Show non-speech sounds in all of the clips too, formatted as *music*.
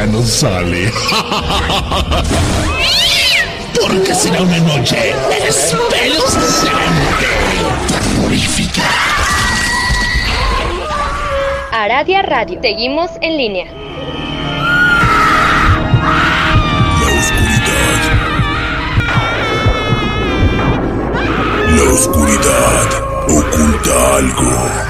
ya no sale. *laughs* Porque será una noche espeluznante, terrorífica. Aradia Radio. Seguimos en línea. La oscuridad. La oscuridad oculta algo.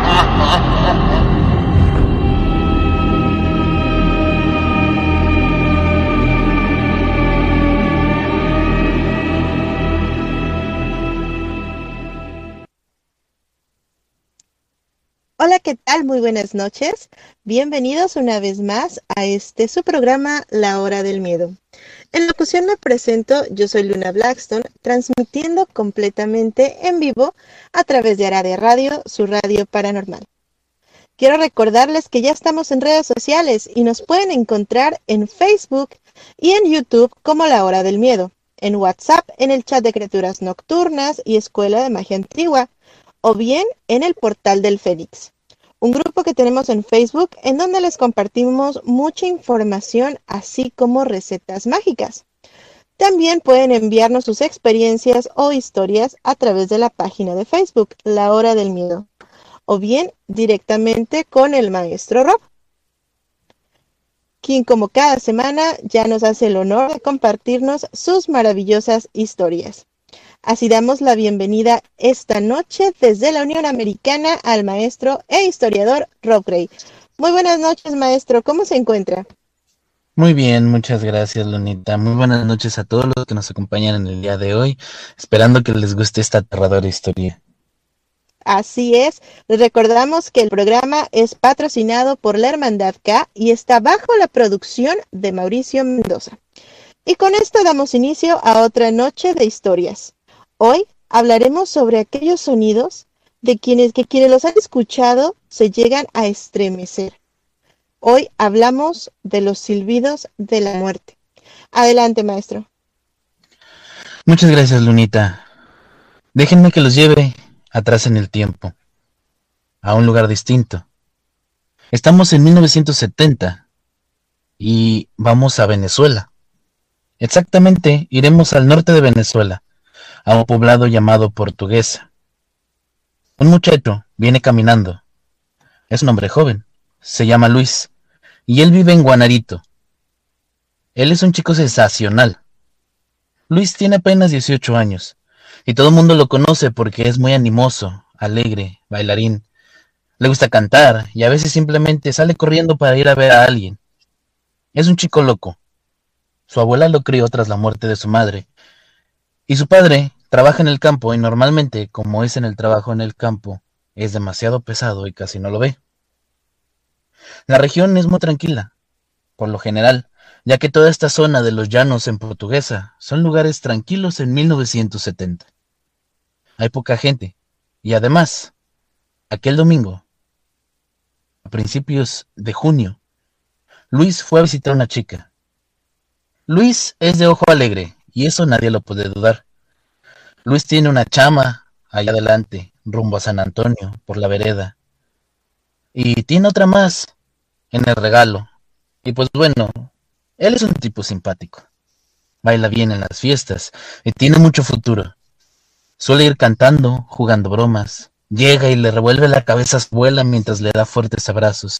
Hola, ¿qué tal? Muy buenas noches. Bienvenidos una vez más a este su programa La Hora del Miedo. En locución me presento, yo soy Luna Blackstone, transmitiendo completamente en vivo a través de Aradia Radio, su radio paranormal. Quiero recordarles que ya estamos en redes sociales y nos pueden encontrar en Facebook y en YouTube como La Hora del Miedo, en WhatsApp en el chat de criaturas nocturnas y Escuela de Magia Antigua, o bien en el portal del Fénix, un grupo que tenemos en Facebook en donde les compartimos mucha información así como recetas mágicas. También pueden enviarnos sus experiencias o historias a través de la página de Facebook, La Hora del Miedo, o bien directamente con el maestro Rob, quien como cada semana ya nos hace el honor de compartirnos sus maravillosas historias. Así damos la bienvenida esta noche desde la Unión Americana al maestro e historiador Rob Gray. Muy buenas noches, maestro. ¿Cómo se encuentra? Muy bien, muchas gracias, Lunita. Muy buenas noches a todos los que nos acompañan en el día de hoy, esperando que les guste esta aterradora historia. Así es. Les recordamos que el programa es patrocinado por la Hermandad K y está bajo la producción de Mauricio Mendoza. Y con esto damos inicio a otra noche de historias. Hoy hablaremos sobre aquellos sonidos de quienes que quienes los han escuchado se llegan a estremecer. Hoy hablamos de los silbidos de la muerte. Adelante, maestro. Muchas gracias, Lunita. Déjenme que los lleve atrás en el tiempo, a un lugar distinto. Estamos en 1970 y vamos a Venezuela. Exactamente, iremos al norte de Venezuela, a un poblado llamado Portuguesa. Un muchacho viene caminando. Es un hombre joven. Se llama Luis. Y él vive en Guanarito. Él es un chico sensacional. Luis tiene apenas 18 años. Y todo el mundo lo conoce porque es muy animoso, alegre, bailarín. Le gusta cantar y a veces simplemente sale corriendo para ir a ver a alguien. Es un chico loco. Su abuela lo crió tras la muerte de su madre y su padre trabaja en el campo y normalmente, como es en el trabajo en el campo, es demasiado pesado y casi no lo ve. La región es muy tranquila, por lo general, ya que toda esta zona de los llanos en portuguesa son lugares tranquilos en 1970. Hay poca gente, y además, aquel domingo, a principios de junio, Luis fue a visitar a una chica. Luis es de ojo alegre y eso nadie lo puede dudar. Luis tiene una chama allá adelante, rumbo a San Antonio, por la vereda. Y tiene otra más en el regalo. Y pues bueno, él es un tipo simpático. Baila bien en las fiestas y tiene mucho futuro. Suele ir cantando, jugando bromas. Llega y le revuelve la cabeza a su abuela mientras le da fuertes abrazos.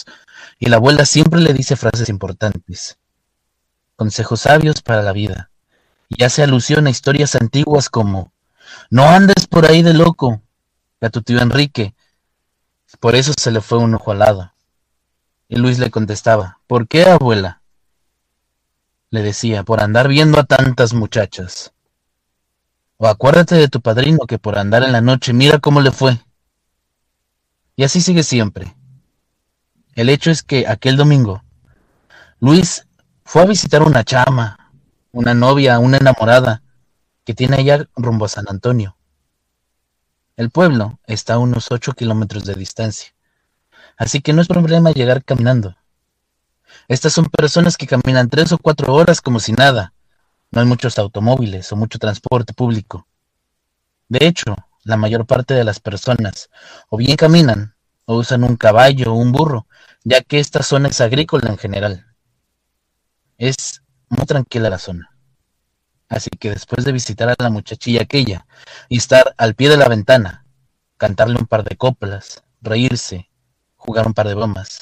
Y la abuela siempre le dice frases importantes. Consejos sabios para la vida y hace alusión a historias antiguas como No andes por ahí de loco, a tu tío Enrique, por eso se le fue un ojo al lado. Y Luis le contestaba, ¿por qué, abuela? Le decía, por andar viendo a tantas muchachas. O acuérdate de tu padrino que por andar en la noche mira cómo le fue. Y así sigue siempre. El hecho es que aquel domingo, Luis fue a visitar una chama, una novia, una enamorada, que tiene allá rumbo a San Antonio. El pueblo está a unos ocho kilómetros de distancia, así que no es problema llegar caminando. Estas son personas que caminan tres o cuatro horas como si nada. No hay muchos automóviles o mucho transporte público. De hecho, la mayor parte de las personas o bien caminan o usan un caballo o un burro, ya que esta zona es agrícola en general. Es muy tranquila la zona. Así que después de visitar a la muchachilla aquella y estar al pie de la ventana, cantarle un par de coplas, reírse, jugar un par de bromas,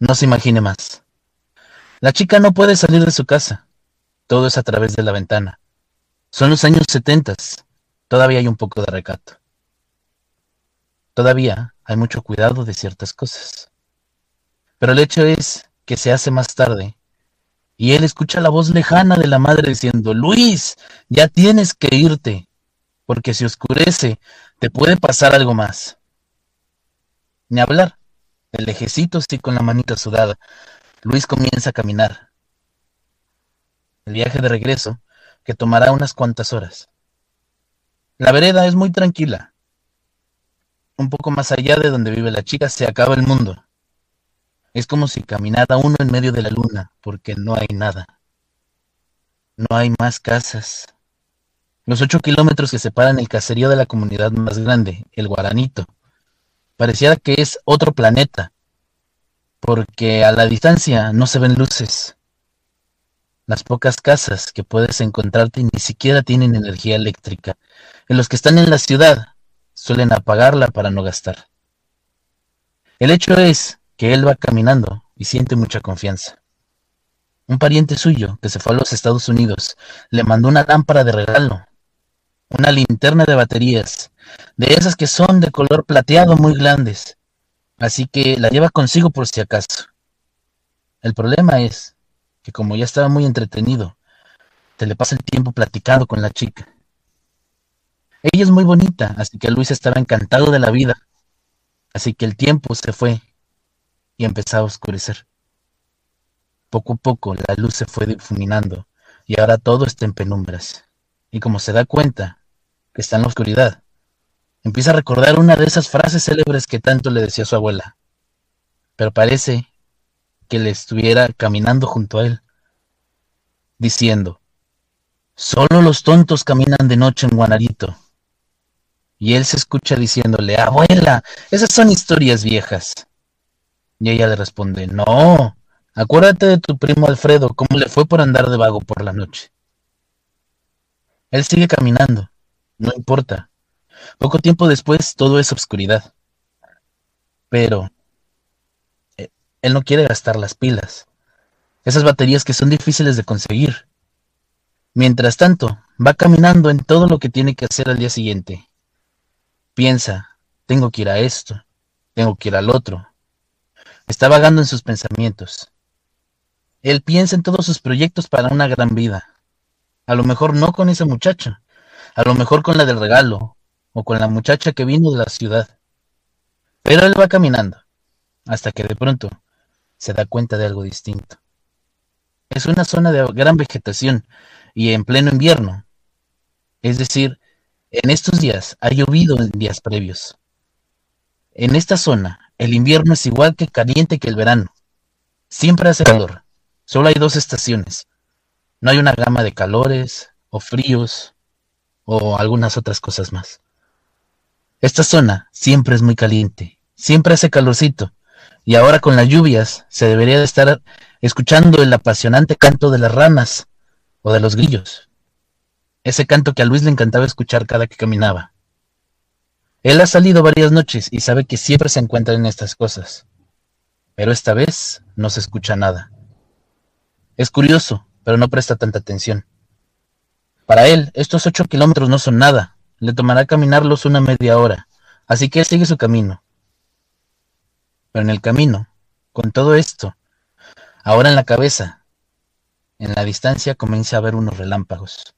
no se imagine más. La chica no puede salir de su casa. Todo es a través de la ventana. Son los años setentas. Todavía hay un poco de recato. Todavía hay mucho cuidado de ciertas cosas. Pero el hecho es que se hace más tarde y él escucha la voz lejana de la madre diciendo, Luis, ya tienes que irte, porque si oscurece, te puede pasar algo más. Ni hablar. El lejecito sí con la manita sudada. Luis comienza a caminar. El viaje de regreso, que tomará unas cuantas horas. La vereda es muy tranquila. Un poco más allá de donde vive la chica se acaba el mundo. Es como si caminara uno en medio de la luna, porque no hay nada. No hay más casas. Los ocho kilómetros que separan el caserío de la comunidad más grande, el Guaranito, pareciera que es otro planeta, porque a la distancia no se ven luces. Las pocas casas que puedes encontrarte ni siquiera tienen energía eléctrica. En los que están en la ciudad suelen apagarla para no gastar. El hecho es que él va caminando y siente mucha confianza. Un pariente suyo, que se fue a los Estados Unidos, le mandó una lámpara de regalo, una linterna de baterías, de esas que son de color plateado muy grandes, así que la lleva consigo por si acaso. El problema es que como ya estaba muy entretenido, te le pasa el tiempo platicando con la chica. Ella es muy bonita, así que Luis estaba encantado de la vida, así que el tiempo se fue y empezaba a oscurecer. Poco a poco la luz se fue difuminando y ahora todo está en penumbras. Y como se da cuenta que está en la oscuridad, empieza a recordar una de esas frases célebres que tanto le decía su abuela. Pero parece que le estuviera caminando junto a él, diciendo, Solo los tontos caminan de noche en Guanarito. Y él se escucha diciéndole, Abuela, esas son historias viejas. Y ella le responde, no, acuérdate de tu primo Alfredo, cómo le fue por andar de vago por la noche. Él sigue caminando, no importa. Poco tiempo después todo es obscuridad. Pero eh, él no quiere gastar las pilas, esas baterías que son difíciles de conseguir. Mientras tanto, va caminando en todo lo que tiene que hacer al día siguiente. Piensa, tengo que ir a esto, tengo que ir al otro, Está vagando en sus pensamientos. Él piensa en todos sus proyectos para una gran vida. A lo mejor no con esa muchacha, a lo mejor con la del regalo, o con la muchacha que vino de la ciudad. Pero él va caminando, hasta que de pronto se da cuenta de algo distinto. Es una zona de gran vegetación y en pleno invierno. Es decir, en estos días ha llovido en días previos. En esta zona el invierno es igual que caliente que el verano. Siempre hace calor. Solo hay dos estaciones. No hay una gama de calores o fríos o algunas otras cosas más. Esta zona siempre es muy caliente, siempre hace calorcito, y ahora con las lluvias se debería de estar escuchando el apasionante canto de las ranas o de los grillos. Ese canto que a Luis le encantaba escuchar cada que caminaba. Él ha salido varias noches y sabe que siempre se encuentran en estas cosas. Pero esta vez no se escucha nada. Es curioso, pero no presta tanta atención. Para él, estos ocho kilómetros no son nada. Le tomará caminarlos una media hora, así que él sigue su camino. Pero en el camino con todo esto, ahora en la cabeza, en la distancia comienza a ver unos relámpagos.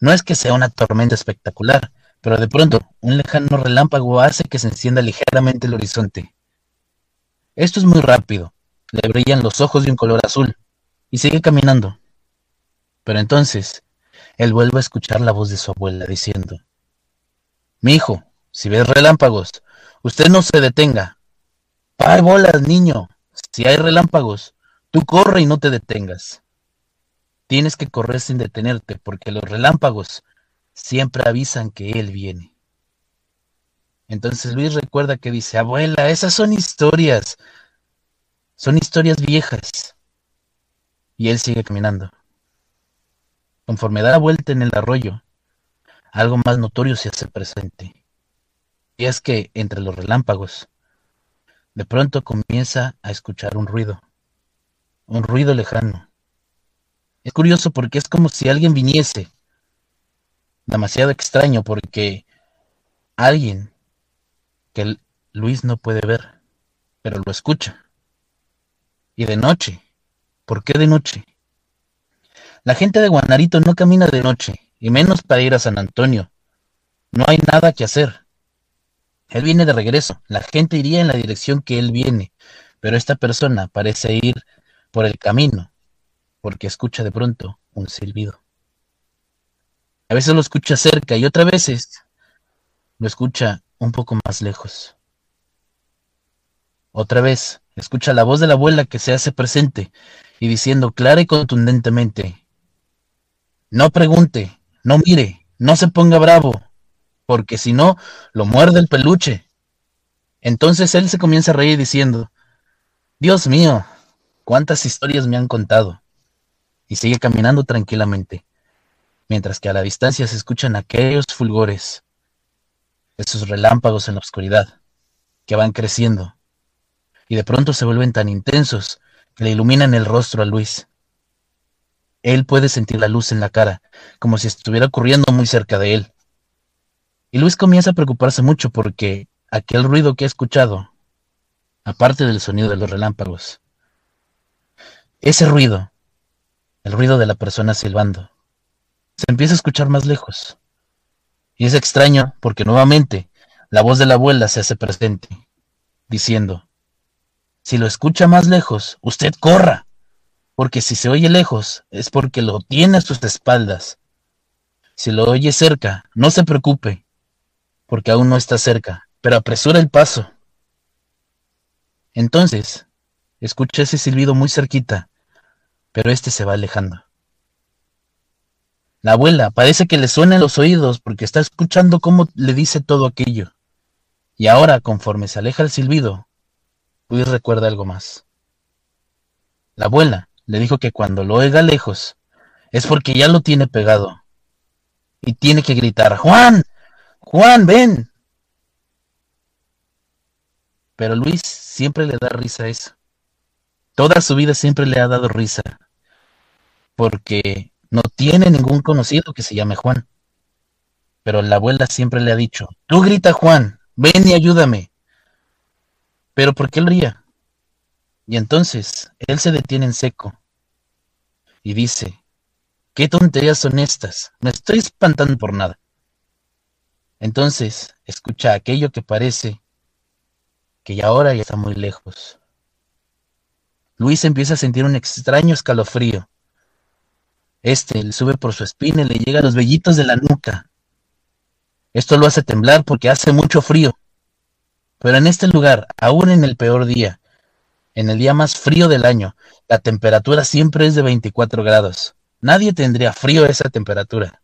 No es que sea una tormenta espectacular, pero de pronto un lejano relámpago hace que se encienda ligeramente el horizonte. Esto es muy rápido, le brillan los ojos de un color azul, y sigue caminando. Pero entonces, él vuelve a escuchar la voz de su abuela diciendo, Mi hijo, si ves relámpagos, usted no se detenga. ¡Par bolas, niño! Si hay relámpagos, tú corre y no te detengas. Tienes que correr sin detenerte, porque los relámpagos siempre avisan que él viene. Entonces Luis recuerda que dice, abuela, esas son historias, son historias viejas. Y él sigue caminando. Conforme da la vuelta en el arroyo, algo más notorio se hace presente. Y es que entre los relámpagos, de pronto comienza a escuchar un ruido, un ruido lejano. Es curioso porque es como si alguien viniese. Demasiado extraño porque alguien que Luis no puede ver, pero lo escucha. Y de noche. ¿Por qué de noche? La gente de Guanarito no camina de noche, y menos para ir a San Antonio. No hay nada que hacer. Él viene de regreso. La gente iría en la dirección que él viene, pero esta persona parece ir por el camino porque escucha de pronto un silbido. A veces lo escucha cerca y otras veces lo escucha un poco más lejos. Otra vez escucha la voz de la abuela que se hace presente y diciendo clara y contundentemente, no pregunte, no mire, no se ponga bravo, porque si no, lo muerde el peluche. Entonces él se comienza a reír diciendo, Dios mío, cuántas historias me han contado y sigue caminando tranquilamente, mientras que a la distancia se escuchan aquellos fulgores, esos relámpagos en la oscuridad, que van creciendo, y de pronto se vuelven tan intensos que le iluminan el rostro a Luis. Él puede sentir la luz en la cara, como si estuviera ocurriendo muy cerca de él. Y Luis comienza a preocuparse mucho porque aquel ruido que ha escuchado, aparte del sonido de los relámpagos, ese ruido el ruido de la persona silbando. Se empieza a escuchar más lejos. Y es extraño porque nuevamente la voz de la abuela se hace presente, diciendo, si lo escucha más lejos, usted corra, porque si se oye lejos es porque lo tiene a sus espaldas. Si lo oye cerca, no se preocupe, porque aún no está cerca, pero apresura el paso. Entonces, escucha ese silbido muy cerquita pero este se va alejando. La abuela parece que le suena en los oídos porque está escuchando cómo le dice todo aquello. Y ahora, conforme se aleja el silbido, Luis recuerda algo más. La abuela le dijo que cuando lo oiga lejos es porque ya lo tiene pegado. Y tiene que gritar, Juan, Juan, ven. Pero Luis siempre le da risa a eso. Toda su vida siempre le ha dado risa, porque no tiene ningún conocido que se llame Juan. Pero la abuela siempre le ha dicho, tú grita Juan, ven y ayúdame. Pero ¿por qué lo haría? Y entonces él se detiene en seco y dice, ¿qué tonterías son estas? Me estoy espantando por nada. Entonces escucha aquello que parece que ya ahora ya está muy lejos. Luis empieza a sentir un extraño escalofrío. Este le sube por su espina y le llega a los vellitos de la nuca. Esto lo hace temblar porque hace mucho frío. Pero en este lugar, aún en el peor día, en el día más frío del año, la temperatura siempre es de 24 grados. Nadie tendría frío a esa temperatura.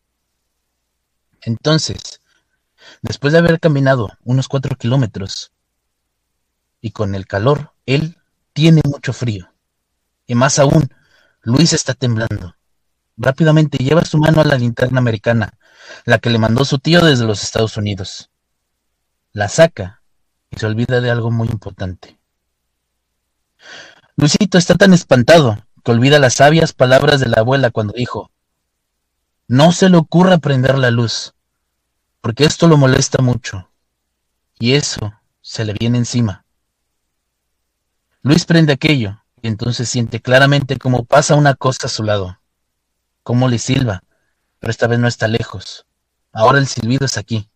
Entonces, después de haber caminado unos cuatro kilómetros, y con el calor, él tiene mucho frío. Y más aún, Luis está temblando. Rápidamente lleva su mano a la linterna americana, la que le mandó su tío desde los Estados Unidos. La saca y se olvida de algo muy importante. Luisito está tan espantado que olvida las sabias palabras de la abuela cuando dijo, no se le ocurra prender la luz, porque esto lo molesta mucho, y eso se le viene encima. Luis prende aquello y entonces siente claramente cómo pasa una cosa a su lado, cómo le silba, pero esta vez no está lejos. Ahora el silbido es aquí.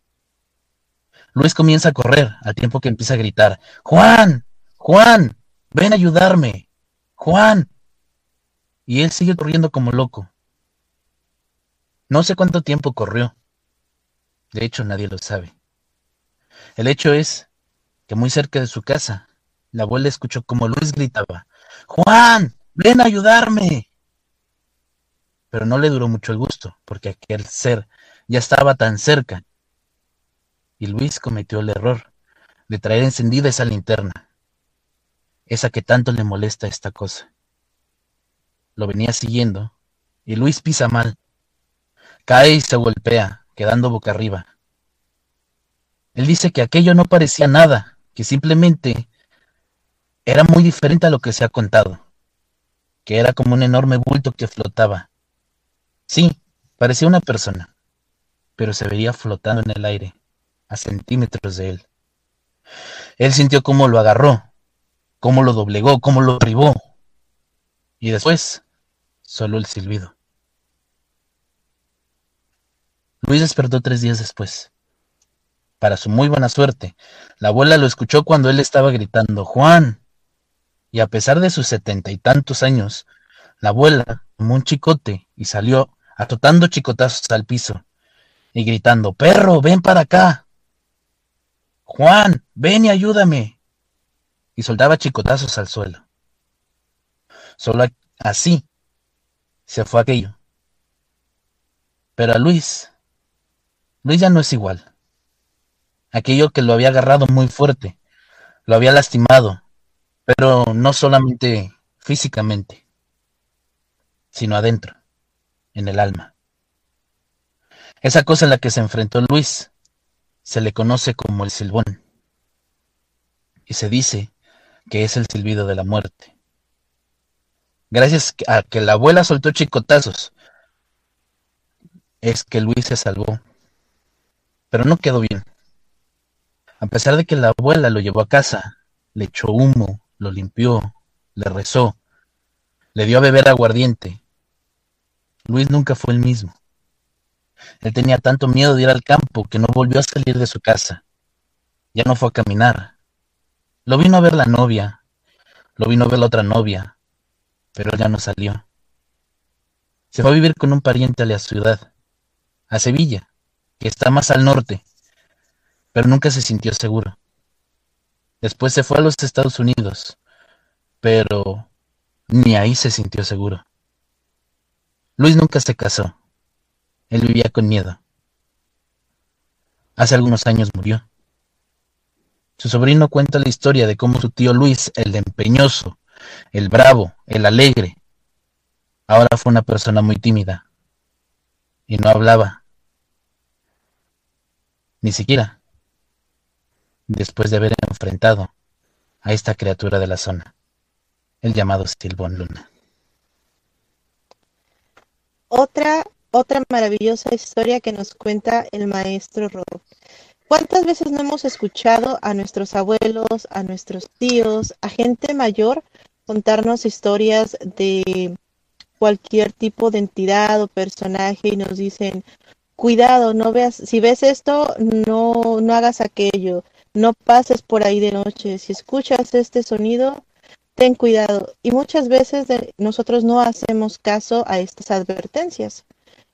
Luis comienza a correr al tiempo que empieza a gritar, Juan, Juan, ven a ayudarme, Juan. Y él sigue corriendo como loco. No sé cuánto tiempo corrió. De hecho, nadie lo sabe. El hecho es que muy cerca de su casa, la abuela escuchó como Luis gritaba, Juan, ven a ayudarme. Pero no le duró mucho el gusto, porque aquel ser ya estaba tan cerca. Y Luis cometió el error de traer encendida esa linterna, esa que tanto le molesta esta cosa. Lo venía siguiendo, y Luis pisa mal. Cae y se golpea, quedando boca arriba. Él dice que aquello no parecía nada, que simplemente era muy diferente a lo que se ha contado, que era como un enorme bulto que flotaba. Sí, parecía una persona, pero se veía flotando en el aire, a centímetros de él. Él sintió cómo lo agarró, cómo lo doblegó, cómo lo privó, y después solo el silbido. Luis despertó tres días después. Para su muy buena suerte, la abuela lo escuchó cuando él estaba gritando Juan. Y a pesar de sus setenta y tantos años, la abuela tomó un chicote y salió atotando chicotazos al piso y gritando Perro, ven para acá. Juan, ven y ayúdame. Y soltaba chicotazos al suelo. Solo así se fue aquello. Pero a Luis, Luis ya no es igual aquello que lo había agarrado muy fuerte, lo había lastimado, pero no solamente físicamente, sino adentro, en el alma. Esa cosa en la que se enfrentó Luis se le conoce como el silbón, y se dice que es el silbido de la muerte. Gracias a que la abuela soltó chicotazos, es que Luis se salvó, pero no quedó bien. A pesar de que la abuela lo llevó a casa, le echó humo, lo limpió, le rezó, le dio a beber aguardiente. Luis nunca fue el mismo. Él tenía tanto miedo de ir al campo que no volvió a salir de su casa. Ya no fue a caminar. Lo vino a ver la novia, lo vino a ver la otra novia, pero ya no salió. Se fue a vivir con un pariente a la ciudad, a Sevilla, que está más al norte, pero nunca se sintió seguro. Después se fue a los Estados Unidos, pero ni ahí se sintió seguro. Luis nunca se casó. Él vivía con miedo. Hace algunos años murió. Su sobrino cuenta la historia de cómo su tío Luis, el empeñoso, el bravo, el alegre, ahora fue una persona muy tímida y no hablaba. Ni siquiera después de haber enfrentado a esta criatura de la zona, el llamado Silbón Luna. Otra, otra maravillosa historia que nos cuenta el maestro Rob. ¿Cuántas veces no hemos escuchado a nuestros abuelos, a nuestros tíos, a gente mayor contarnos historias de cualquier tipo de entidad o personaje y nos dicen, cuidado, no veas, si ves esto, no, no hagas aquello, no pases por ahí de noche. Si escuchas este sonido, ten cuidado. Y muchas veces nosotros no hacemos caso a estas advertencias.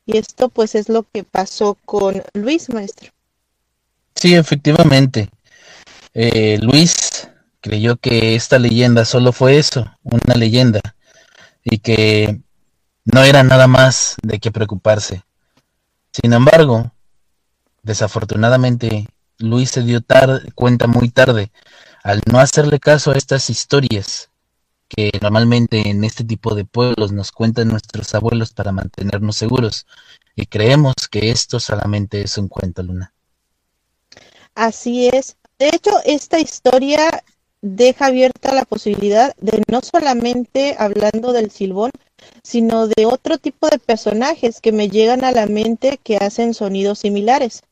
Y esto pues es lo que pasó con Luis, maestro. Sí, efectivamente. Eh, Luis creyó que esta leyenda solo fue eso, una leyenda, y que no era nada más de qué preocuparse. Sin embargo, desafortunadamente Luis se dio cuenta muy tarde, al no hacerle caso a estas historias que normalmente en este tipo de pueblos nos cuentan nuestros abuelos para mantenernos seguros, y creemos que esto solamente es un cuento, Luna. Así es. De hecho, esta historia deja abierta la posibilidad de no solamente hablando del silbón, sino de otro tipo de personajes que me llegan a la mente que hacen sonidos similares.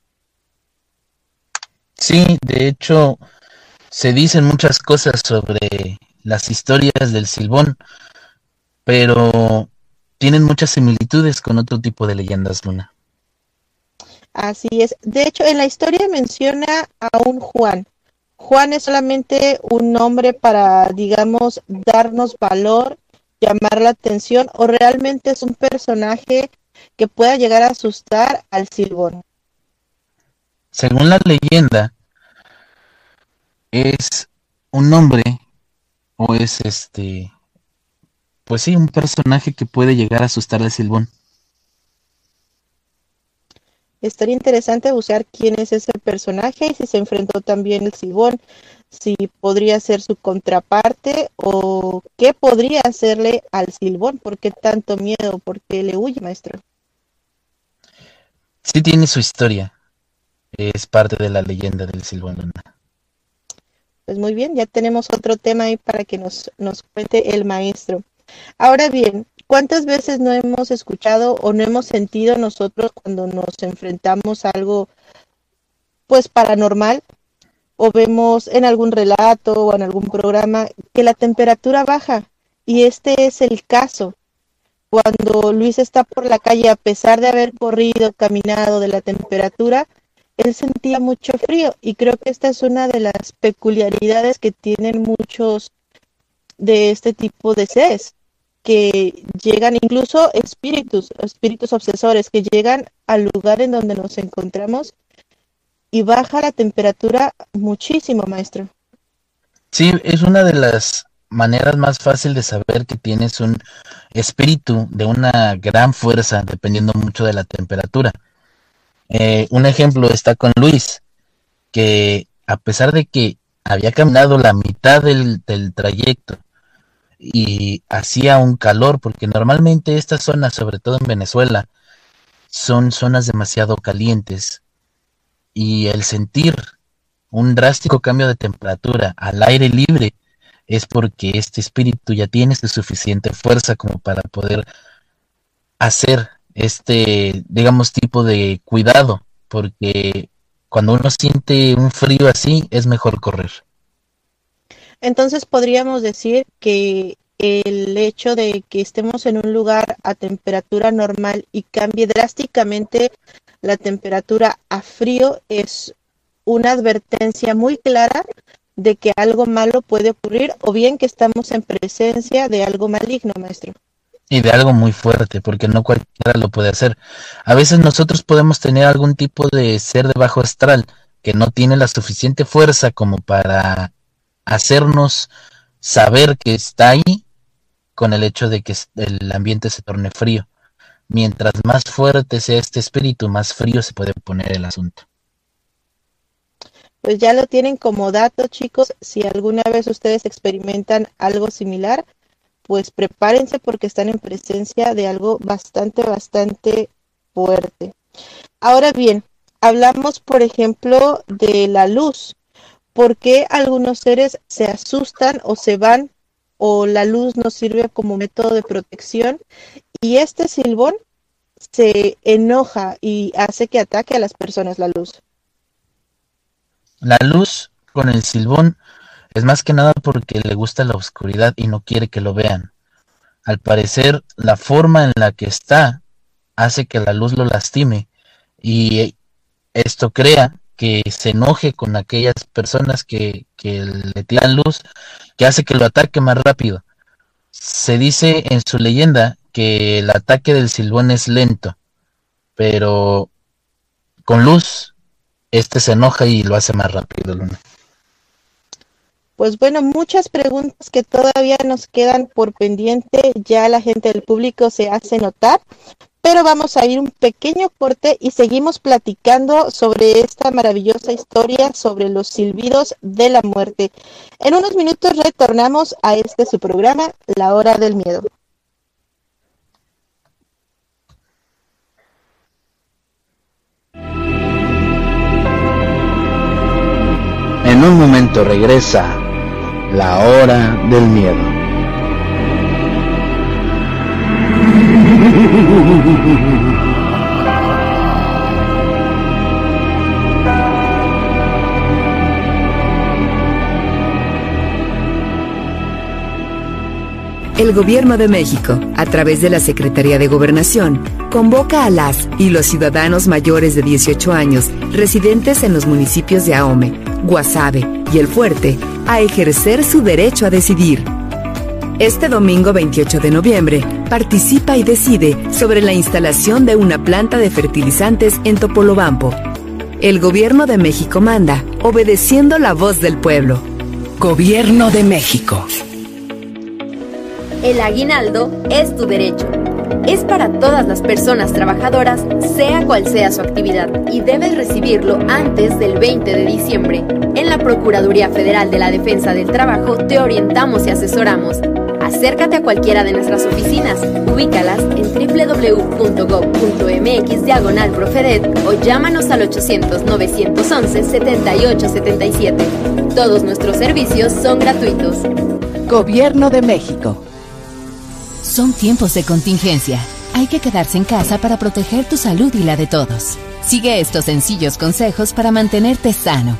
Sí, de hecho, se dicen muchas cosas sobre las historias del Silbón, pero tienen muchas similitudes con otro tipo de leyendas, Luna. Así es. De hecho, en la historia menciona a un Juan. Juan es solamente un nombre para, digamos, darnos valor, llamar la atención, o realmente es un personaje que pueda llegar a asustar al Silbón. Según la leyenda, es un nombre o es este, pues sí, un personaje que puede llegar a asustar al Silbón. Estaría interesante buscar quién es ese personaje y si se enfrentó también el Silbón, si podría ser su contraparte o qué podría hacerle al Silbón, por qué tanto miedo, por qué le huye, maestro. Sí tiene su historia, es parte de la leyenda del Silbón Luna. Pues muy bien, ya tenemos otro tema ahí para que nos, nos cuente el maestro. Ahora bien, ¿cuántas veces no hemos escuchado o no hemos sentido nosotros cuando nos enfrentamos a algo pues paranormal o vemos en algún relato o en algún programa que la temperatura baja? Y este es el caso. Cuando Luis está por la calle, a pesar de haber corrido, caminado de la temperatura, él sentía mucho frío y creo que esta es una de las peculiaridades que tienen muchos de este tipo de seres que llegan incluso espíritus, espíritus obsesores que llegan al lugar en donde nos encontramos y baja la temperatura muchísimo, maestro. Sí, es una de las maneras más fácil de saber que tienes un espíritu de una gran fuerza dependiendo mucho de la temperatura. Eh, un ejemplo está con Luis, que a pesar de que había caminado la mitad del, trayecto y hacía un calor, porque normalmente estas zonas, sobre todo en Venezuela, son zonas demasiado calientes y el sentir un drástico cambio de temperatura al aire libre es porque este espíritu ya tiene suficiente fuerza como para poder hacer este, digamos, tipo de cuidado, porque cuando uno siente un frío así, es mejor correr. Entonces podríamos decir que el hecho de que estemos en un lugar a temperatura normal y cambie drásticamente la temperatura a frío es una advertencia muy clara de que algo malo puede ocurrir o bien que estamos en presencia de algo maligno, maestro y de algo muy fuerte, porque no cualquiera lo puede hacer. A veces nosotros podemos tener algún tipo de ser de bajo astral que no tiene la suficiente fuerza como para hacernos saber que está ahí con el hecho de que el ambiente se torne frío. Mientras más fuerte sea este espíritu, más frío se puede poner el asunto. Pues ya lo tienen como dato, chicos. Si alguna vez ustedes experimentan algo similar, pues prepárense porque están en presencia de algo bastante, bastante fuerte. Ahora bien, hablamos, por ejemplo, de la luz. ¿Por qué algunos seres se asustan o se van o la luz nos sirve como método de protección? Y este silbón se enoja y hace que ataque a las personas la luz. La luz con el silbón es más que nada porque le gusta la oscuridad y no quiere que lo vean. Al parecer, la forma en la que está hace que la luz lo lastime y esto crea que se enoje con aquellas personas que, le tiran luz, que hace que lo ataque más rápido. Se dice en su leyenda que el ataque del silbón es lento, pero con luz, este se enoja y lo hace más rápido, Luna. Pues bueno, muchas preguntas que todavía nos quedan por pendiente, ya la gente del público se hace notar, pero vamos a ir un pequeño corte y seguimos platicando sobre esta maravillosa historia sobre los silbidos de la muerte. En unos minutos retornamos a este su programa, La Hora del Miedo. En un momento regresa la hora del miedo. El Gobierno de México, a través de la Secretaría de Gobernación, convoca a las y los ciudadanos mayores de 18 años residentes en los municipios de Ahome, Guasave y El Fuerte a ejercer su derecho a decidir. Este domingo 28 de noviembre, participa y decide sobre la instalación de una planta de fertilizantes en Topolobampo. El Gobierno de México manda, obedeciendo la voz del pueblo. Gobierno de México. El aguinaldo es tu derecho. Es para todas las personas trabajadoras, sea cual sea su actividad, y debes recibirlo antes del 20 de diciembre. En la Procuraduría Federal de la Defensa del Trabajo te orientamos y asesoramos. Acércate a cualquiera de nuestras oficinas, ubícalas en www.gov.mx diagonal profedet o llámanos al 800-911-7877. Todos nuestros servicios son gratuitos. Gobierno de México. Son tiempos de contingencia. Hay que quedarse en casa para proteger tu salud y la de todos. Sigue estos sencillos consejos para mantenerte sano.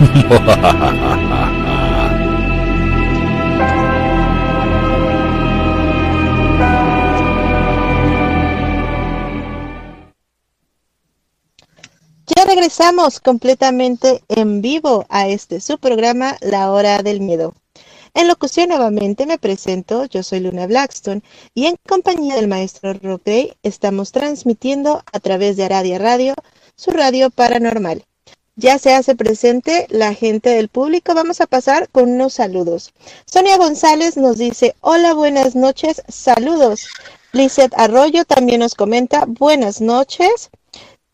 *laughs* Ya regresamos completamente en vivo a este su programa La Hora del Miedo. En locución nuevamente me presento, yo soy Luna Blackstone y en compañía del maestro Rock estamos transmitiendo a través de Aradia Radio, su radio paranormal. Ya se hace presente la gente del público, vamos a pasar con unos saludos. Sonia González nos dice, hola, buenas noches, saludos. Lizeth Arroyo también nos comenta, buenas noches.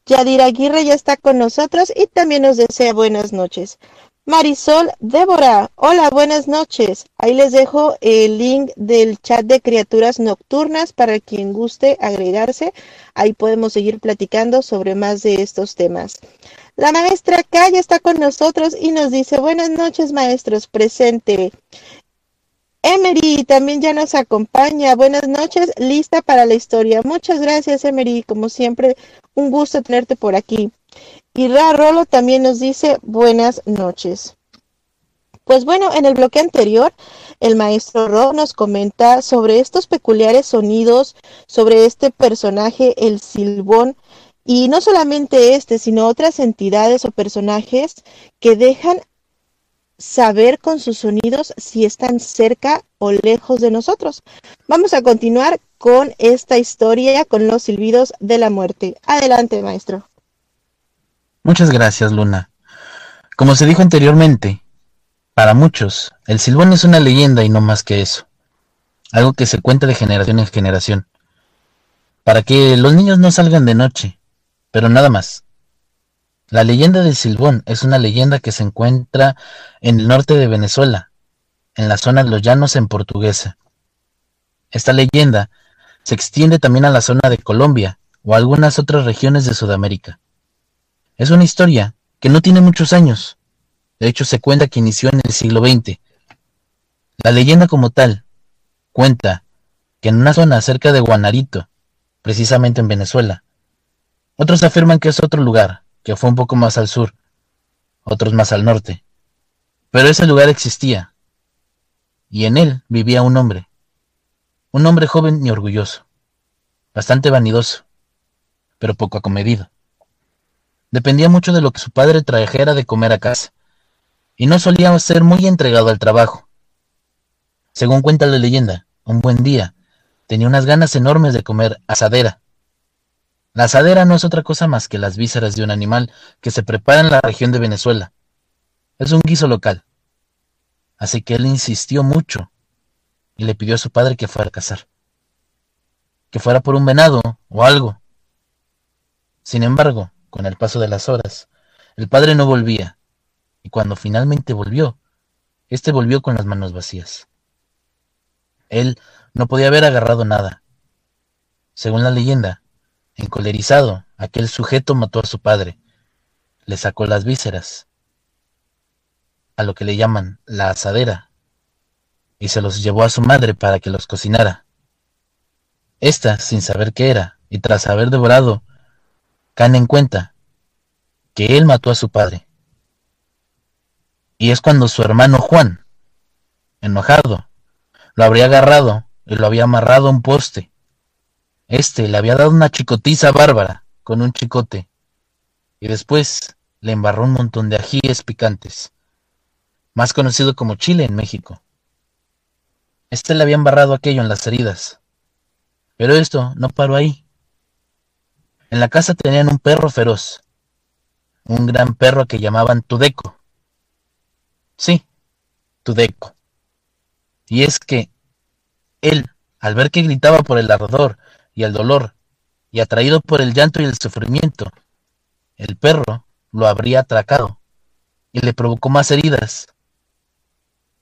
Yadira Aguirre ya está con nosotros y también nos desea buenas noches. Marisol Débora, hola, buenas noches. Ahí les dejo el link del chat de criaturas nocturnas para quien guste agregarse. Ahí podemos seguir platicando sobre más de estos temas. La maestra Kaya está con nosotros y nos dice, buenas noches maestros, presente. Emery también ya nos acompaña. Buenas noches, lista para la historia. Muchas gracias, Emery. Como siempre, un gusto tenerte por aquí. Y Ra Rolo también nos dice buenas noches. Pues bueno, en el bloque anterior, el maestro Ro nos comenta sobre estos peculiares sonidos, sobre este personaje, el silbón, y no solamente este, sino otras entidades o personajes que dejan saber con sus sonidos si están cerca o lejos de nosotros. Vamos a continuar con esta historia, con los silbidos de la muerte. Adelante, maestro. Muchas gracias, Luna. Como se dijo anteriormente, para muchos, el silbón es una leyenda y no más que eso. Algo que se cuenta de generación en generación. Para que los niños no salgan de noche, pero nada más. La leyenda del silbón es una leyenda que se encuentra en el norte de Venezuela, en la zona de los llanos en portuguesa. Esta leyenda se extiende también a la zona de Colombia o algunas otras regiones de Sudamérica. Es una historia que no tiene muchos años. De hecho, se cuenta que inició en el siglo XX. La leyenda como tal cuenta que en una zona cerca de Guanarito, precisamente en Venezuela, otros afirman que es otro lugar, que fue un poco más al sur, otros más al norte. Pero ese lugar existía, y en él vivía un hombre, un hombre joven y orgulloso, bastante vanidoso, pero poco acomedido. Dependía mucho de lo que su padre trajera de comer a casa, y no solía ser muy entregado al trabajo. Según cuenta la leyenda, un buen día tenía unas ganas enormes de comer asadera. La asadera no es otra cosa más que las vísceras de un animal que se prepara en la región de Venezuela. Es un guiso local. Así que él insistió mucho y le pidió a su padre que fuera a cazar. Que fuera por un venado o algo. Sin embargo, con el paso de las horas, el padre no volvía, y cuando finalmente volvió, éste volvió con las manos vacías. Él no podía haber agarrado nada. Según la leyenda, encolerizado, aquel sujeto mató a su padre, le sacó las vísceras, a lo que le llaman la asadera, y se los llevó a su madre para que los cocinara. Esta, sin saber qué era, y tras haber devorado, caen en cuenta que él mató a su padre. Y es cuando su hermano Juan, enojado, lo habría agarrado y lo había amarrado a un poste. Este le había dado una chicotiza bárbara con un chicote y después le embarró un montón de ajíes picantes, más conocido como chile en México. Este le había embarrado aquello en las heridas. Pero esto no paró ahí. En la casa tenían un perro feroz, un gran perro que llamaban Tudeco. Sí, Tudeco. Y es que él, al ver que gritaba por el ardor y el dolor, y atraído por el llanto y el sufrimiento, el perro lo habría atracado y le provocó más heridas.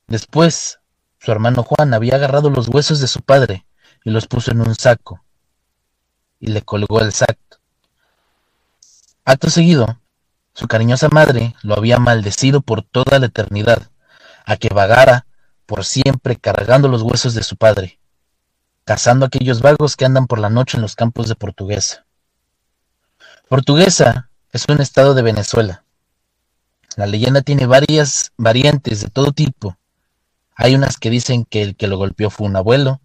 Después, su hermano Juan había agarrado los huesos de su padre y los puso en un saco y le colgó el saco. Acto seguido, su cariñosa madre lo había maldecido por toda la eternidad, a que vagara por siempre cargando los huesos de su padre, cazando aquellos vagos que andan por la noche en los campos de Portuguesa. Portuguesa es un estado de Venezuela. La leyenda tiene varias variantes de todo tipo, hay unas que dicen que el que lo golpeó fue un abuelo,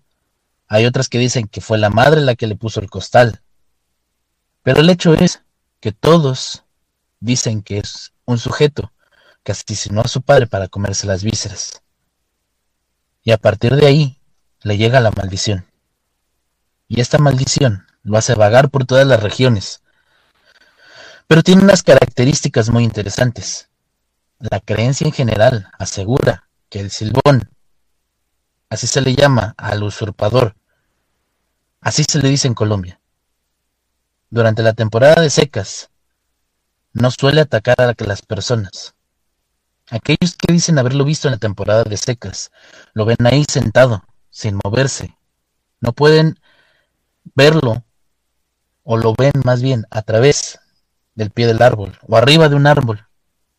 hay otras que dicen que fue la madre la que le puso el costal. Pero el hecho es que todos dicen que es un sujeto que asesinó a su padre para comerse las vísceras. Y a partir de ahí le llega la maldición. Y esta maldición lo hace vagar por todas las regiones. Pero tiene unas características muy interesantes. La creencia en general asegura que el silbón, así se le llama al usurpador, así se le dice en Colombia. Durante la temporada de secas, no suele atacar a las personas. Aquellos que dicen haberlo visto en la temporada de secas, lo ven ahí sentado, sin moverse. No pueden verlo, o lo ven más bien a través del pie del árbol, o arriba de un árbol,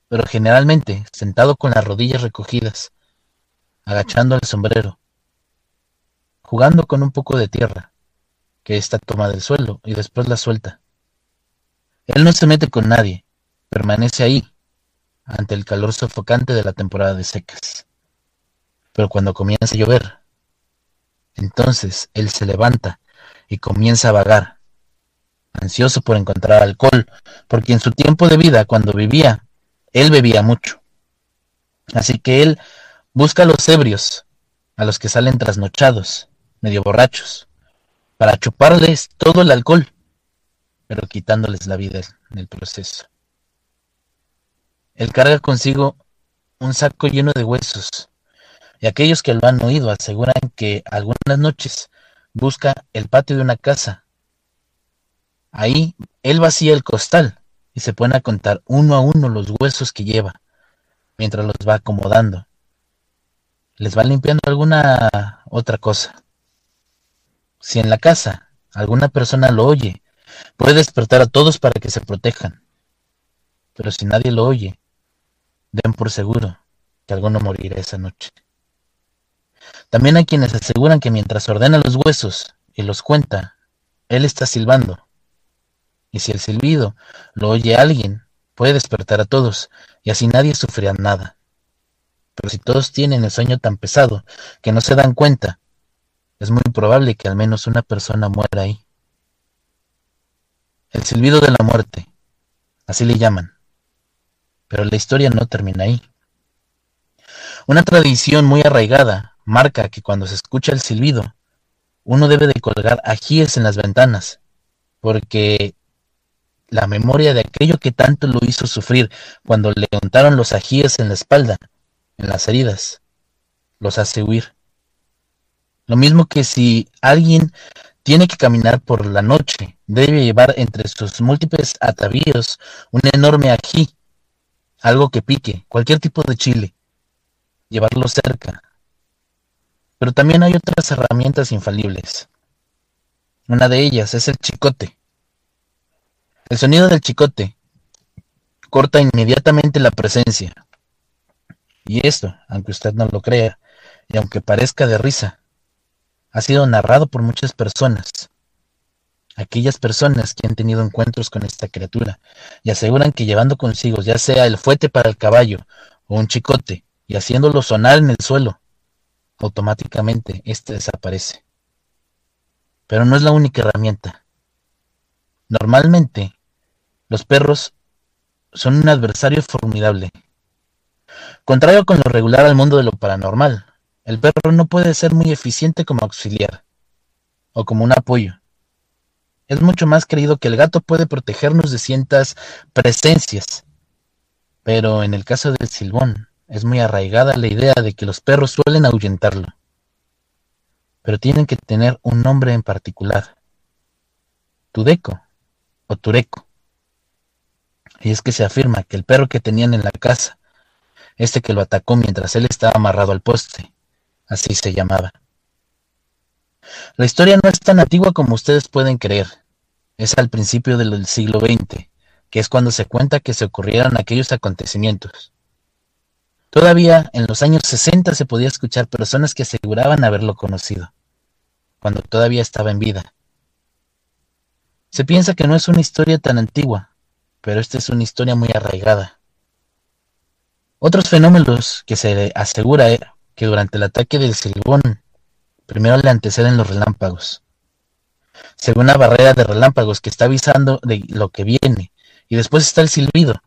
pero generalmente sentado con las rodillas recogidas, agachando el sombrero, jugando con un poco de tierra, que ésta toma del suelo y después la suelta. Él no se mete con nadie, permanece ahí, ante el calor sofocante de la temporada de secas. Pero cuando comienza a llover, entonces él se levanta y comienza a vagar, ansioso por encontrar alcohol, porque en su tiempo de vida, cuando vivía, él bebía mucho. Así que él Busca a los ebrios, a los que salen trasnochados, medio borrachos, para chuparles todo el alcohol, pero quitándoles la vida en el proceso. Él carga consigo un saco lleno de huesos, y aquellos que lo han oído aseguran que algunas noches busca el patio de una casa. Ahí él vacía el costal y se pone a contar uno a uno los huesos que lleva, mientras los va acomodando les va limpiando alguna otra cosa. Si en la casa alguna persona lo oye, puede despertar a todos para que se protejan. Pero si nadie lo oye, den por seguro que alguno morirá esa noche. También hay quienes aseguran que mientras ordena los huesos y los cuenta, él está silbando. Y si el silbido lo oye alguien, puede despertar a todos, y así nadie sufrirá nada. Pero si todos tienen el sueño tan pesado que no se dan cuenta, es muy probable que al menos una persona muera ahí. El silbido de la muerte, así le llaman. Pero la historia no termina ahí. Una tradición muy arraigada marca que cuando se escucha el silbido, uno debe de colgar ajíes en las ventanas, porque la memoria de aquello que tanto lo hizo sufrir cuando le untaron los ajíes en la espalda en las heridas, los hace huir. Lo mismo que si alguien tiene que caminar por la noche, debe llevar entre sus múltiples atavíos un enorme ají, algo que pique, cualquier tipo de chile, llevarlo cerca, Pero también hay otras herramientas infalibles. Una de ellas es el chicote. El sonido del chicote corta inmediatamente la presencia. Y esto, aunque usted no lo crea, y aunque parezca de risa, ha sido narrado por muchas personas. Aquellas personas que han tenido encuentros con esta criatura y aseguran que llevando consigo ya sea el fuete para el caballo o un chicote y haciéndolo sonar en el suelo, automáticamente éste desaparece. Pero no es la única herramienta. Normalmente, los perros son un adversario formidable. Contrario con lo regular al mundo de lo paranormal, el perro no puede ser muy eficiente como auxiliar o como un apoyo. Es mucho más creído que el gato puede protegernos de ciertas presencias. Pero en el caso del silbón, es muy arraigada la idea de que los perros suelen ahuyentarlo. Pero tienen que tener un nombre en particular. Tudeco o Tureco. Y es que se afirma que el perro que tenían en la casa, este que lo atacó mientras él estaba amarrado al poste, así se llamaba. La historia no es tan antigua como ustedes pueden creer. Es al principio del siglo XX, que es cuando se cuenta que se ocurrieron aquellos acontecimientos. Todavía en los años 60 se podía escuchar personas que aseguraban haberlo conocido, cuando todavía estaba en vida. Se piensa que no es una historia tan antigua, pero esta es una historia muy arraigada. Otros fenómenos que se asegura que durante el ataque del silbón, primero le anteceden los relámpagos. Según una barrera de relámpagos que está avisando de lo que viene, y después está el silbido.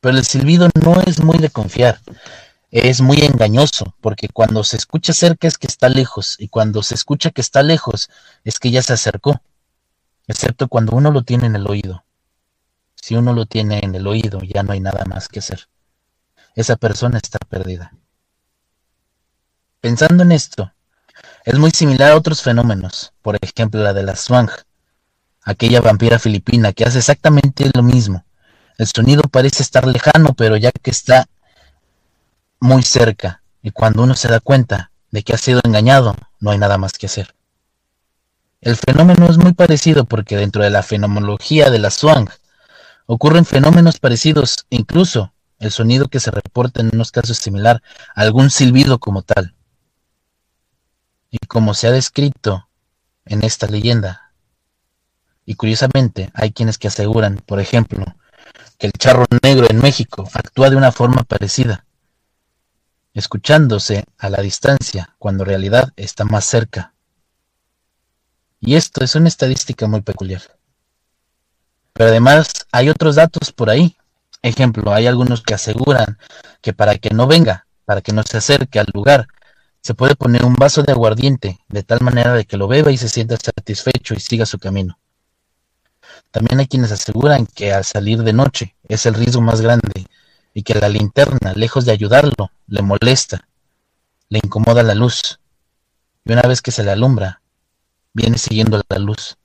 Pero el silbido no es muy de confiar, es muy engañoso, porque cuando se escucha cerca es que está lejos, y cuando se escucha que está lejos es que ya se acercó, excepto cuando uno lo tiene en el oído. Si uno lo tiene en el oído, ya no hay nada más que hacer. Esa persona está perdida. Pensando en esto, es muy similar a otros fenómenos, por ejemplo la de la Swang, aquella vampira filipina que hace exactamente lo mismo. El sonido parece estar lejano, pero ya que está muy cerca, y cuando uno se da cuenta de que ha sido engañado, no hay nada más que hacer. El fenómeno es muy parecido porque dentro de la fenomenología de la Swang Ocurren fenómenos parecidos, incluso el sonido que se reporta en unos casos similar a algún silbido como tal. Y como se ha descrito en esta leyenda, y curiosamente hay quienes que aseguran, por ejemplo, que el charro negro en México actúa de una forma parecida, escuchándose a la distancia cuando en realidad está más cerca. Y esto es una estadística muy peculiar. Pero además hay otros datos por ahí. Ejemplo, hay algunos que aseguran que para que no venga, para que no se acerque al lugar, se puede poner un vaso de aguardiente de tal manera de que lo beba y se sienta satisfecho y siga su camino. También hay quienes aseguran que al salir de noche es el riesgo más grande y que la linterna, lejos de ayudarlo, le molesta, le incomoda la luz. Y una vez que se le alumbra, viene siguiendo la luz.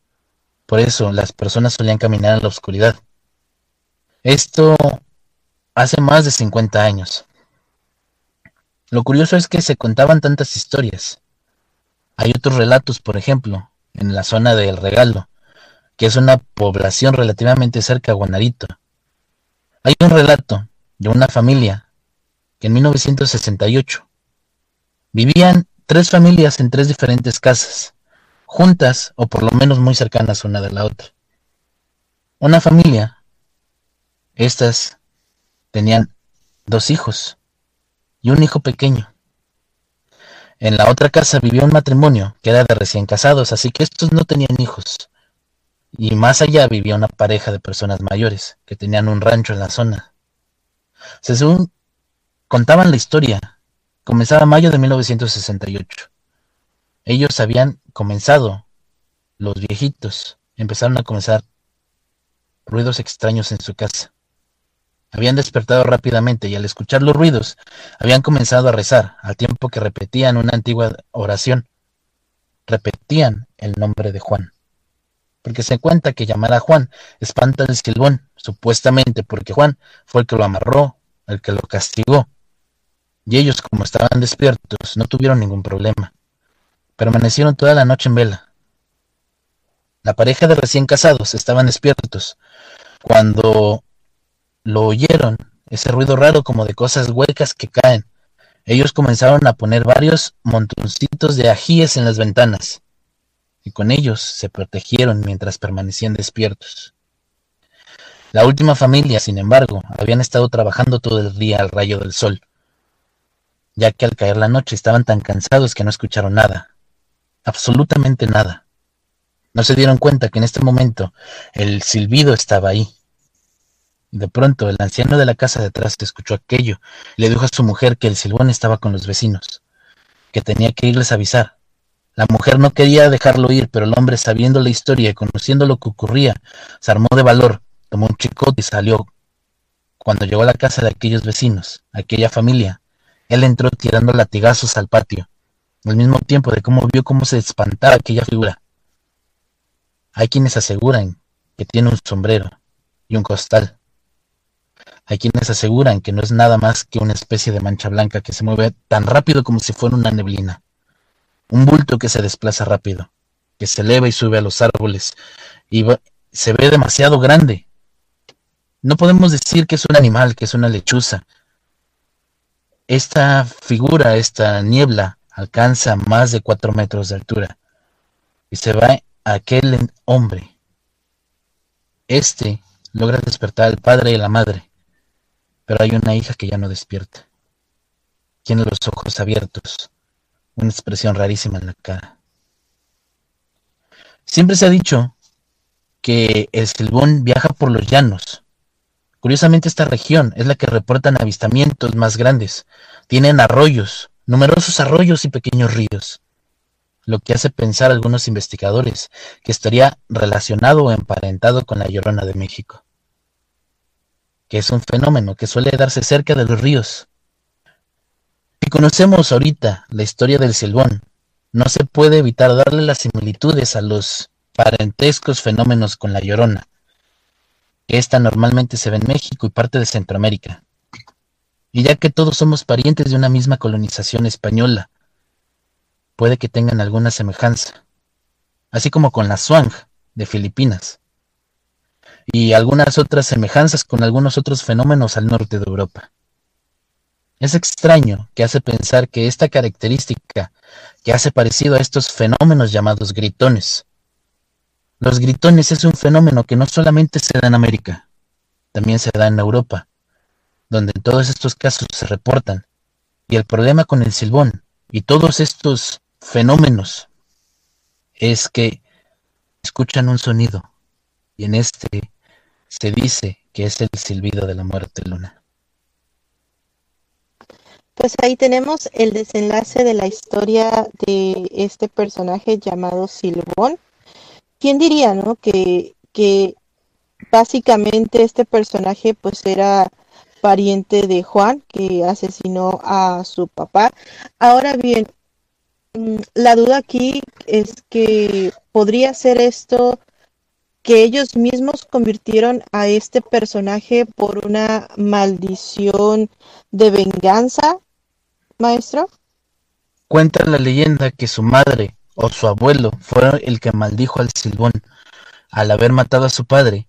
Por eso las personas solían caminar en la oscuridad. Esto hace más de 50 años. Lo curioso es que se contaban tantas historias. Hay otros relatos, por ejemplo, en la zona del Regalo, que es una población relativamente cerca a Guanarito. Hay un relato de una familia que en 1968 vivían tres familias en tres diferentes casas juntas o por lo menos muy cercanas una de la otra. Una familia, estas tenían dos hijos y un hijo pequeño. En la otra casa vivía un matrimonio que era de recién casados, así que estos no tenían hijos. Y más allá vivía una pareja de personas mayores que tenían un rancho en la zona. Según contaban la historia, comenzaba mayo de 1968. Ellos habían comenzado, los viejitos, empezaron a comenzar ruidos extraños en su casa. Habían despertado rápidamente y al escuchar los ruidos habían comenzado a rezar, al tiempo que repetían una antigua oración. Repetían el nombre de Juan. Porque se cuenta que llamar a Juan espanta el silbón, supuestamente porque Juan fue el que lo amarró, el que lo castigó. Y ellos, como estaban despiertos, no tuvieron ningún problema Permanecieron toda la noche en vela. La pareja de recién casados estaban despiertos cuando lo oyeron, ese ruido raro como de cosas huecas que caen. Ellos comenzaron a poner varios montoncitos de ajíes en las ventanas, y con ellos se protegieron mientras permanecían despiertos. La última familia, sin embargo, habían estado trabajando todo el día al rayo del sol, ya que al caer la noche estaban tan cansados que no escucharon nada, absolutamente nada. No se dieron cuenta que en este momento el silbido estaba ahí. De pronto el anciano de la casa de atrás escuchó aquello y le dijo a su mujer que el silbón estaba con los vecinos, que tenía que irles a avisar. La mujer no quería dejarlo ir, pero el hombre, sabiendo la historia y conociendo lo que ocurría, se armó de valor, tomó un chicote y salió. Cuando llegó a la casa de aquellos vecinos, aquella familia, él entró tirando latigazos al patio, al mismo tiempo de cómo vio cómo se espantaba aquella figura. Hay quienes aseguran que tiene un sombrero y un costal. Hay quienes aseguran que no es nada más que una especie de mancha blanca que se mueve tan rápido como si fuera una neblina. Un bulto que se desplaza rápido, que se eleva y sube a los árboles y se ve demasiado grande. No podemos decir que es un animal, que es una lechuza. Esta figura, esta niebla, alcanza más de cuatro metros de altura y se va aquel hombre. Este logra despertar al padre y la madre, pero hay una hija que ya no despierta. Tiene los ojos abiertos, una expresión rarísima en la cara. Siempre se ha dicho que el silbón viaja por los llanos. Curiosamente esta región es la que reportan avistamientos más grandes. Tienen arroyos, numerosos arroyos y pequeños ríos lo que hace pensar a algunos investigadores que estaría relacionado o emparentado con la Llorona de México, que es un fenómeno que suele darse cerca de los ríos. Si conocemos ahorita la historia del silbón, no se puede evitar darle las similitudes a los parentescos fenómenos con la Llorona, que esta normalmente se ve en México y parte de Centroamérica. Y ya que todos somos parientes de una misma colonización española, puede que tengan alguna semejanza, así como con la Swang de Filipinas, y algunas otras semejanzas con algunos otros fenómenos al norte de Europa. Es extraño que hace pensar que esta característica que hace parecido a estos fenómenos llamados gritones. Los gritones es un fenómeno que no solamente se da en América, también se da en Europa, donde todos estos casos se reportan. Y el problema con el silbón y todos estos fenómenos es que escuchan un sonido y en este se dice que es el silbido de la muerte luna. Pues ahí tenemos el desenlace de la historia de este personaje llamado Silbón. ¿Quién diría, no? Que, que básicamente este personaje pues era pariente de Juan que asesinó a su papá. Ahora bien, Mm, la duda aquí es que podría ser esto que ellos mismos convirtieron a este personaje por una maldición de venganza, maestro. Cuenta la leyenda que su madre o su abuelo fue el que maldijo al Silbón. Al haber matado a su padre,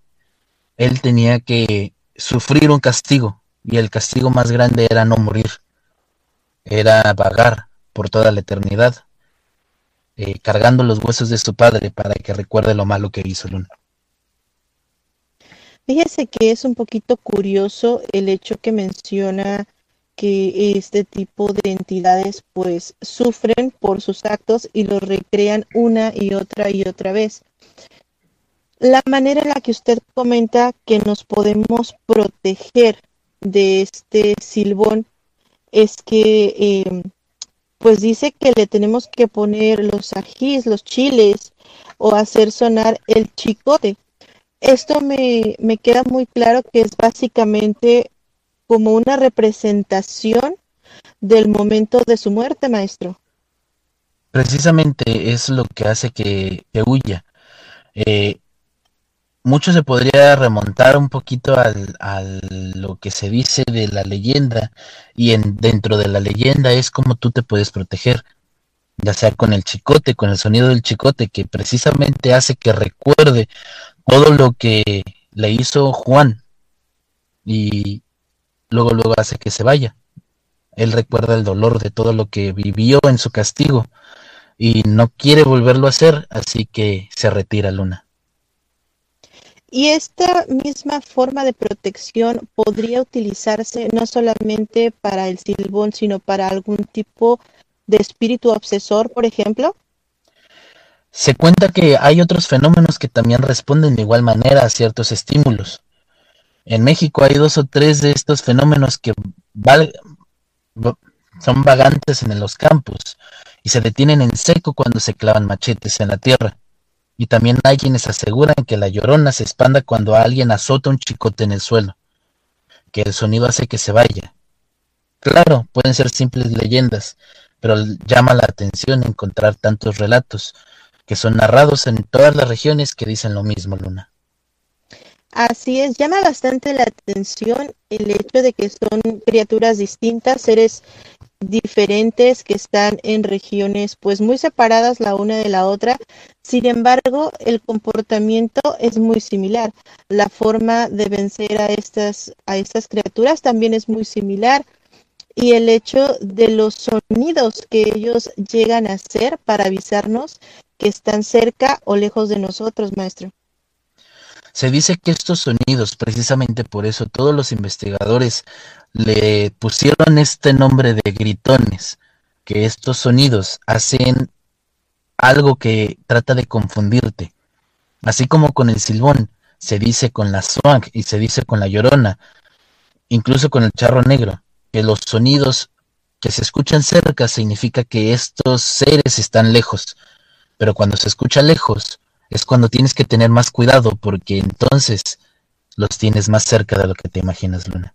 él tenía que sufrir un castigo, y el castigo más grande era no morir, era vagar, por toda la eternidad, eh, cargando los huesos de su padre para que recuerde lo malo que hizo Luna. Fíjese que es un poquito curioso el hecho que menciona que este tipo de entidades pues sufren por sus actos y los recrean una y otra y otra vez. La manera en la que usted comenta que nos podemos proteger de este silbón es que eh, pues dice que le tenemos que poner los ajís, los chiles o hacer sonar el chicote. Esto me, me queda muy claro que es básicamente como una representación del momento de su muerte, maestro. Precisamente es lo que hace que, huya. Eh, mucho se podría remontar un poquito al, a lo que se dice de la leyenda y en, dentro de la leyenda es como tú te puedes proteger. ya sea con el chicote, con el sonido del chicote, que precisamente hace que recuerde todo lo que le hizo Juan y luego luego hace que se vaya. Él recuerda el dolor de todo lo que vivió en su castigo y no quiere volverlo a hacer, así que se retira Luna. Y esta misma forma de protección podría utilizarse no solamente para el silbón, sino para algún tipo de espíritu obsesor, por ejemplo. Se cuenta que hay otros fenómenos que también responden de igual manera a ciertos estímulos. En México hay dos o tres de estos fenómenos que son vagantes en los campos y se detienen en seco cuando se clavan machetes en la tierra. Y también hay quienes aseguran que la llorona se expanda cuando alguien azota un chicote en el suelo, que el sonido hace que se vaya. Claro, pueden ser simples leyendas, pero llama la atención encontrar tantos relatos que son narrados en todas las regiones que dicen lo mismo, Luna. Así es, llama bastante la atención el hecho de que son criaturas distintas, seres diferentes que están en regiones pues muy separadas la una de la otra. Sin embargo, el comportamiento es muy similar. La forma de vencer a estas a estas criaturas también es muy similar y el hecho de los sonidos que ellos llegan a hacer para avisarnos que están cerca o lejos de nosotros, maestro. Se dice que estos sonidos, precisamente por eso todos los investigadores le pusieron este nombre de gritones, que estos sonidos hacen algo que trata de confundirte. Así como con el silbón, se dice con la swang y se dice con la llorona, incluso con el charro negro, que los sonidos que se escuchan cerca significa que estos seres están lejos, pero cuando se escucha lejos es cuando tienes que tener más cuidado porque entonces los tienes más cerca de lo que te imaginas, Luna.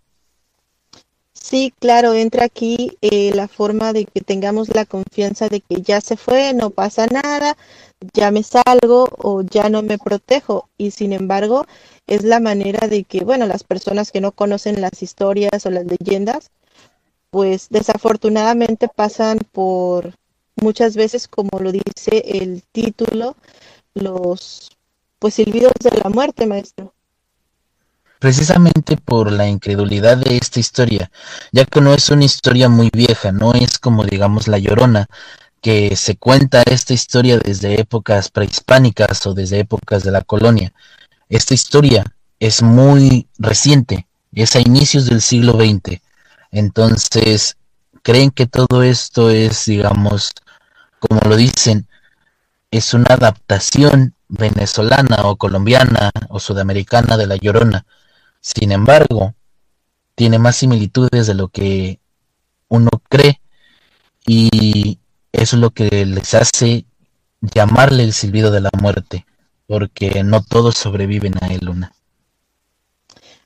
Sí, claro, entra aquí eh, la forma de que tengamos la confianza de que ya se fue, no pasa nada, ya me salgo o ya no me protejo. Y sin embargo, es la manera de que, bueno, las personas que no conocen las historias o las leyendas, pues desafortunadamente pasan por muchas veces, como lo dice el título, los pues silbidos de la muerte, maestro. Precisamente por la incredulidad de esta historia, ya que no es una historia muy vieja, no es como digamos La Llorona, que se cuenta esta historia desde épocas prehispánicas o desde épocas de la colonia. Esta historia es muy reciente, es a inicios del siglo XX. Entonces, creen que todo esto es, digamos, como lo dicen, es una adaptación venezolana o colombiana o sudamericana de La Llorona. Sin embargo, tiene más similitudes de lo que uno cree y es lo que les hace llamarle el silbido de la muerte, porque no todos sobreviven a él, Luna.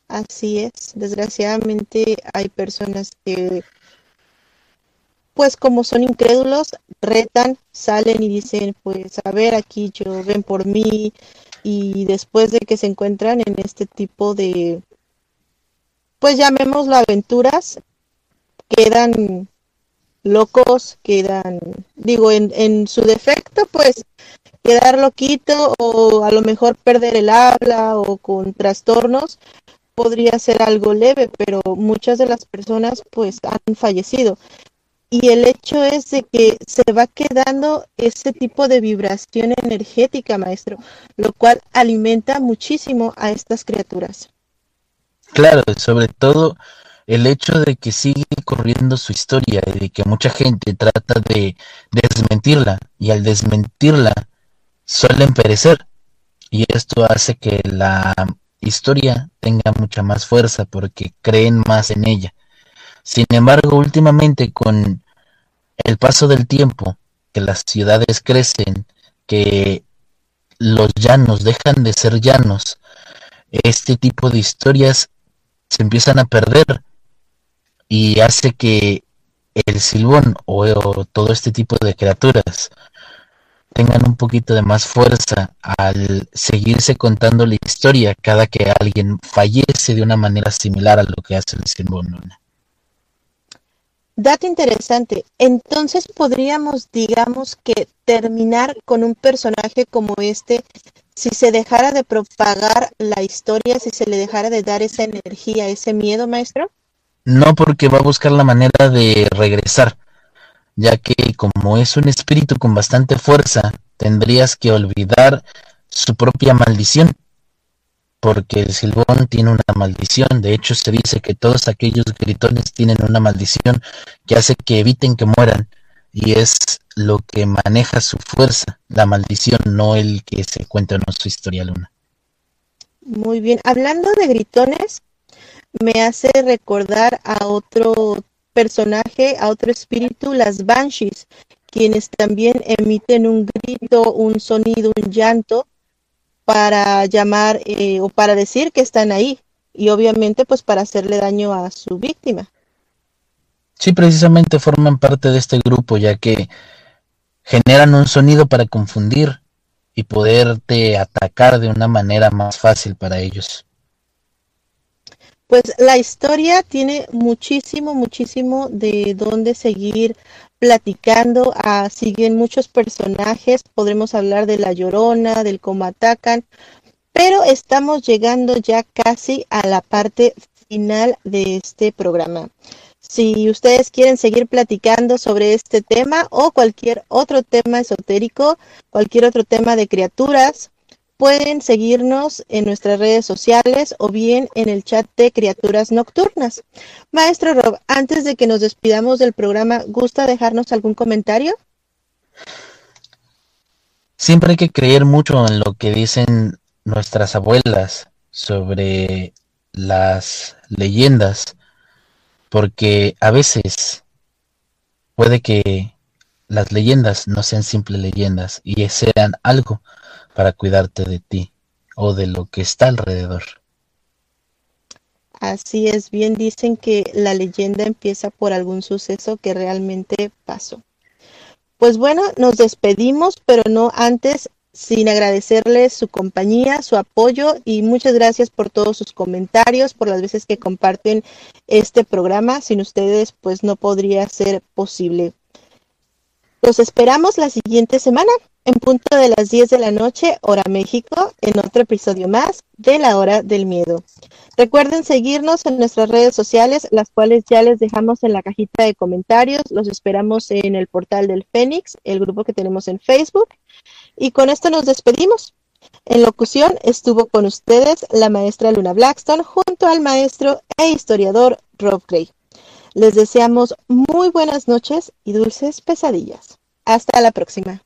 Así es, desgraciadamente hay personas que pues como son incrédulos, retan, salen y dicen, pues a ver, aquí yo ven por mí, y después de que se encuentran en este tipo de, pues llamémoslo aventuras, quedan locos, quedan, digo, en, en su defecto, pues quedar loquito o a lo mejor perder el habla o con trastornos podría ser algo leve, pero muchas de las personas pues han fallecido y el hecho es de que se va quedando ese tipo de vibración energética, maestro, lo cual alimenta muchísimo a estas criaturas. Claro, sobre todo el hecho de que sigue corriendo su historia y de que mucha gente trata de desmentirla y al desmentirla suelen perecer y esto hace que la historia tenga mucha más fuerza porque creen más en ella. Sin embargo, últimamente con el paso del tiempo, que las ciudades crecen, que los llanos dejan de ser llanos, este tipo de historias se empiezan a perder y hace que el silbón o, todo este tipo de criaturas tengan un poquito de más fuerza al seguirse contando la historia cada que alguien fallece de una manera similar a lo que hace el silbón. Dato interesante. Entonces podríamos, digamos que terminar con un personaje como este si se dejara de propagar la historia, si se le dejara de dar esa energía, ese miedo, maestro. No, porque va a buscar la manera de regresar, ya que como es un espíritu con bastante fuerza, tendrías que olvidar su propia maldición porque el silbón tiene una maldición. De hecho, se dice que todos aquellos gritones tienen una maldición que hace que eviten que mueran. Y es lo que maneja su fuerza, la maldición, no el que se cuenta en su historia luna. Muy bien. Hablando de gritones, me hace recordar a otro personaje, a otro espíritu, las banshees, quienes también emiten un grito, un sonido, un llanto para llamar eh, o para decir que están ahí y obviamente pues para hacerle daño a su víctima. Sí, precisamente forman parte de este grupo ya que generan un sonido para confundir y poderte atacar de una manera más fácil para ellos. Pues la historia tiene muchísimo, muchísimo de dónde seguir platicando. Ah, siguen muchos personajes. Podremos hablar de la Llorona, del cómo atacan. Pero estamos llegando ya casi a la parte final de este programa. Si ustedes quieren seguir platicando sobre este tema o cualquier otro tema esotérico, cualquier otro tema de criaturas, pueden seguirnos en nuestras redes sociales o bien en el chat de Criaturas Nocturnas. Maestro Rob, antes de que nos despidamos del programa, ¿gusta dejarnos algún comentario? Siempre hay que creer mucho en lo que dicen nuestras abuelas sobre las leyendas, porque a veces puede que las leyendas no sean simples leyendas y sean algo para cuidarte de ti o de lo que está alrededor. Así es, bien dicen que la leyenda empieza por algún suceso que realmente pasó. Pues bueno, nos despedimos, pero no antes sin agradecerles su compañía, su apoyo y muchas gracias por todos sus comentarios, por las veces que comparten este programa. Sin ustedes, pues no podría ser posible. Los esperamos la siguiente semana en punto de las 10 de la noche, hora México, en otro episodio más de La Hora del Miedo. Recuerden seguirnos en nuestras redes sociales, las cuales ya les dejamos en la cajita de comentarios. Los esperamos en el portal del Fénix, el grupo que tenemos en Facebook. Y con esto nos despedimos. En locución estuvo con ustedes la maestra Luna Blackstone junto al maestro e historiador Rob Gray. Les deseamos muy buenas noches y dulces pesadillas. Hasta la próxima.